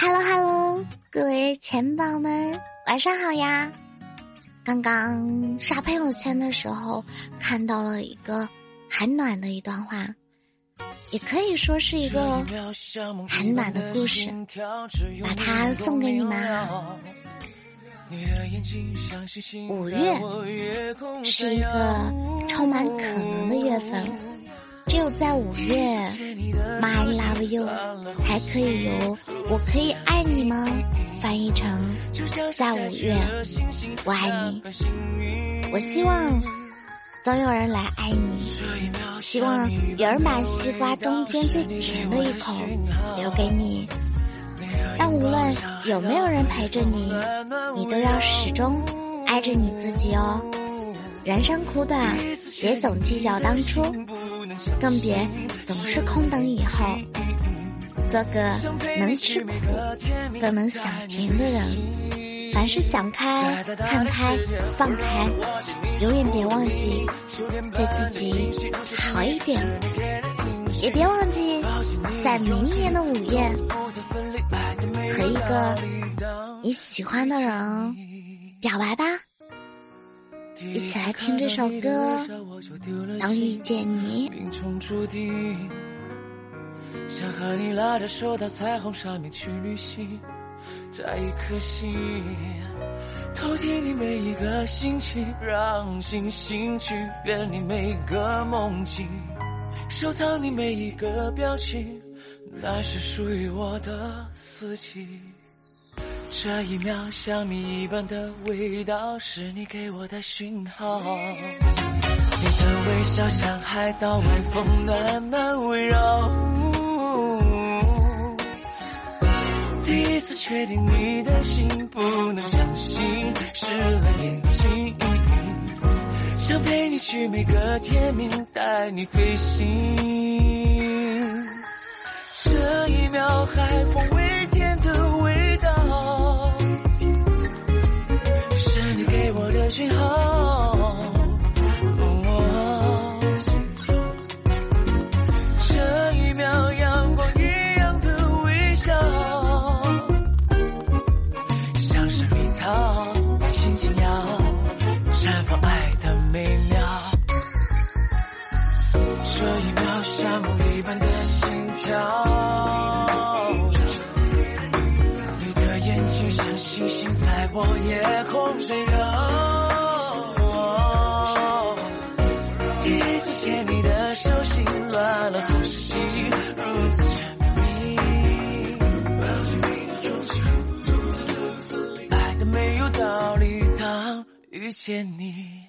Hello Hello，各位钱宝们，晚上好呀！刚刚刷朋友圈的时候，看到了一个很暖的一段话，也可以说是一个很暖的故事，把它送给你们。五月是一个充满可能的月份。只有在五月，My love you，才可以由“我可以爱你吗”翻译成“在五月，我爱你”。我希望总有人来爱你，希望有人把西瓜中间最甜的一口留给你。但无论有没有人陪着你，你都要始终爱着你自己哦。人生苦短，别总计较当初。更别总是空等以后，做个能吃苦、更能享甜的人。凡事想开、看开、放开，永远别忘记对自己好一点。也别忘记，在明年的午夜，和一个你喜欢的人表白吧。一起来听这首歌，当遇见你。命中注定想和你拉着手到彩虹上面去旅行，摘一颗星，偷听你每一个心情，让星星去圆你每个梦境，收藏你每一个表情，那是属于我的四季。这一秒像蜜一般的味道，是你给我的讯号。你的微笑像海岛微风，暖暖围绕。第一次确定你的心，不能相信，湿了眼睛。想陪你去每个天明，带你飞行。这一秒海风微轻轻摇，绽放爱的美妙。这一秒像梦一般的心跳，你的眼睛像星星在我夜空闪耀。第一次牵你的手，心乱了呼吸如此都没有道理，当遇见你。